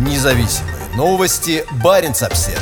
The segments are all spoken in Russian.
Независимые новости. Барин обсерва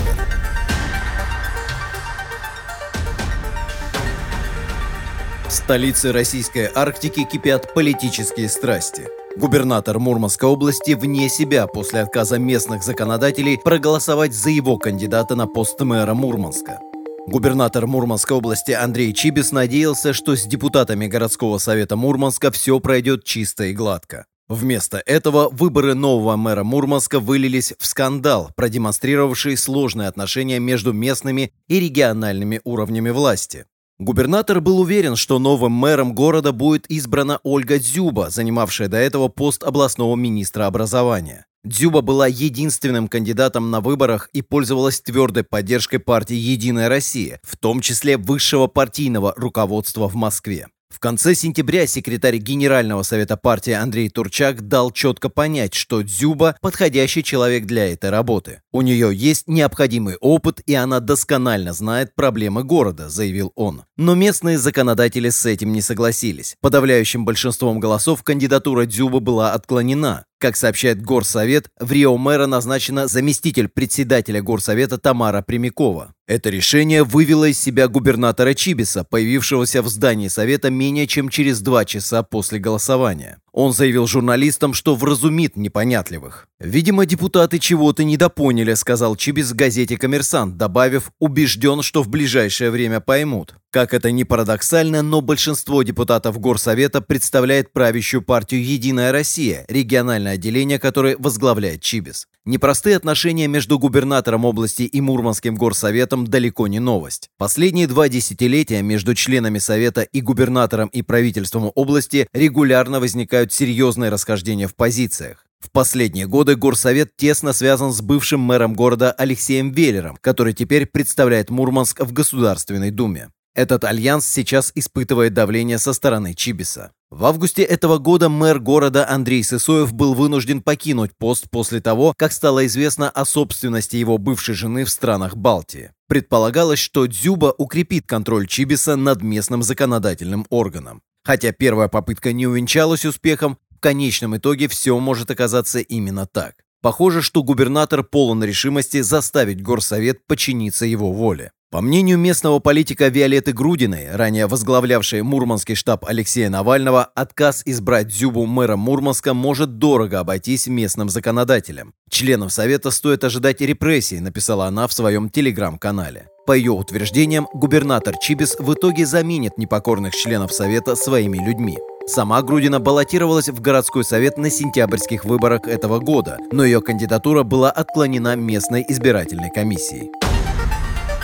В столице российской Арктики кипят политические страсти. Губернатор Мурманской области вне себя после отказа местных законодателей проголосовать за его кандидата на пост мэра Мурманска. Губернатор Мурманской области Андрей Чибис надеялся, что с депутатами городского совета Мурманска все пройдет чисто и гладко. Вместо этого выборы нового мэра Мурманска вылились в скандал, продемонстрировавший сложные отношения между местными и региональными уровнями власти. Губернатор был уверен, что новым мэром города будет избрана Ольга Дзюба, занимавшая до этого пост областного министра образования. Дзюба была единственным кандидатом на выборах и пользовалась твердой поддержкой партии «Единая Россия», в том числе высшего партийного руководства в Москве. В конце сентября секретарь Генерального совета партии Андрей Турчак дал четко понять, что Дзюба – подходящий человек для этой работы. У нее есть необходимый опыт, и она досконально знает проблемы города, заявил он. Но местные законодатели с этим не согласились. Подавляющим большинством голосов кандидатура Дзюбы была отклонена. Как сообщает Горсовет, в Рио мэра назначена заместитель председателя Горсовета Тамара Прямякова. Это решение вывело из себя губернатора Чибиса, появившегося в здании Совета менее чем через два часа после голосования. Он заявил журналистам, что вразумит непонятливых. «Видимо, депутаты чего-то недопоняли», — сказал Чибис в газете «Коммерсант», добавив, убежден, что в ближайшее время поймут. Как это ни парадоксально, но большинство депутатов Горсовета представляет правящую партию «Единая Россия», региональное отделение которой возглавляет Чибис. Непростые отношения между губернатором области и Мурманским горсоветом далеко не новость. Последние два десятилетия между членами совета и губернатором и правительством области регулярно возникают серьезные расхождения в позициях. В последние годы горсовет тесно связан с бывшим мэром города Алексеем Веллером, который теперь представляет Мурманск в Государственной Думе. Этот альянс сейчас испытывает давление со стороны Чибиса. В августе этого года мэр города Андрей Сысоев был вынужден покинуть пост после того, как стало известно о собственности его бывшей жены в странах Балтии. Предполагалось, что Дзюба укрепит контроль Чибиса над местным законодательным органом. Хотя первая попытка не увенчалась успехом, в конечном итоге все может оказаться именно так. Похоже, что губернатор полон решимости заставить горсовет подчиниться его воле. По мнению местного политика Виолетты Грудиной, ранее возглавлявшей Мурманский штаб Алексея Навального, отказ избрать Дзюбу мэра Мурманска может дорого обойтись местным законодателям. Членов Совета стоит ожидать репрессий, написала она в своем телеграм-канале. По ее утверждениям, губернатор Чибис в итоге заменит непокорных членов Совета своими людьми. Сама Грудина баллотировалась в городской совет на сентябрьских выборах этого года, но ее кандидатура была отклонена местной избирательной комиссией.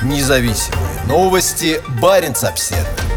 Независимые новости. Барин обседный.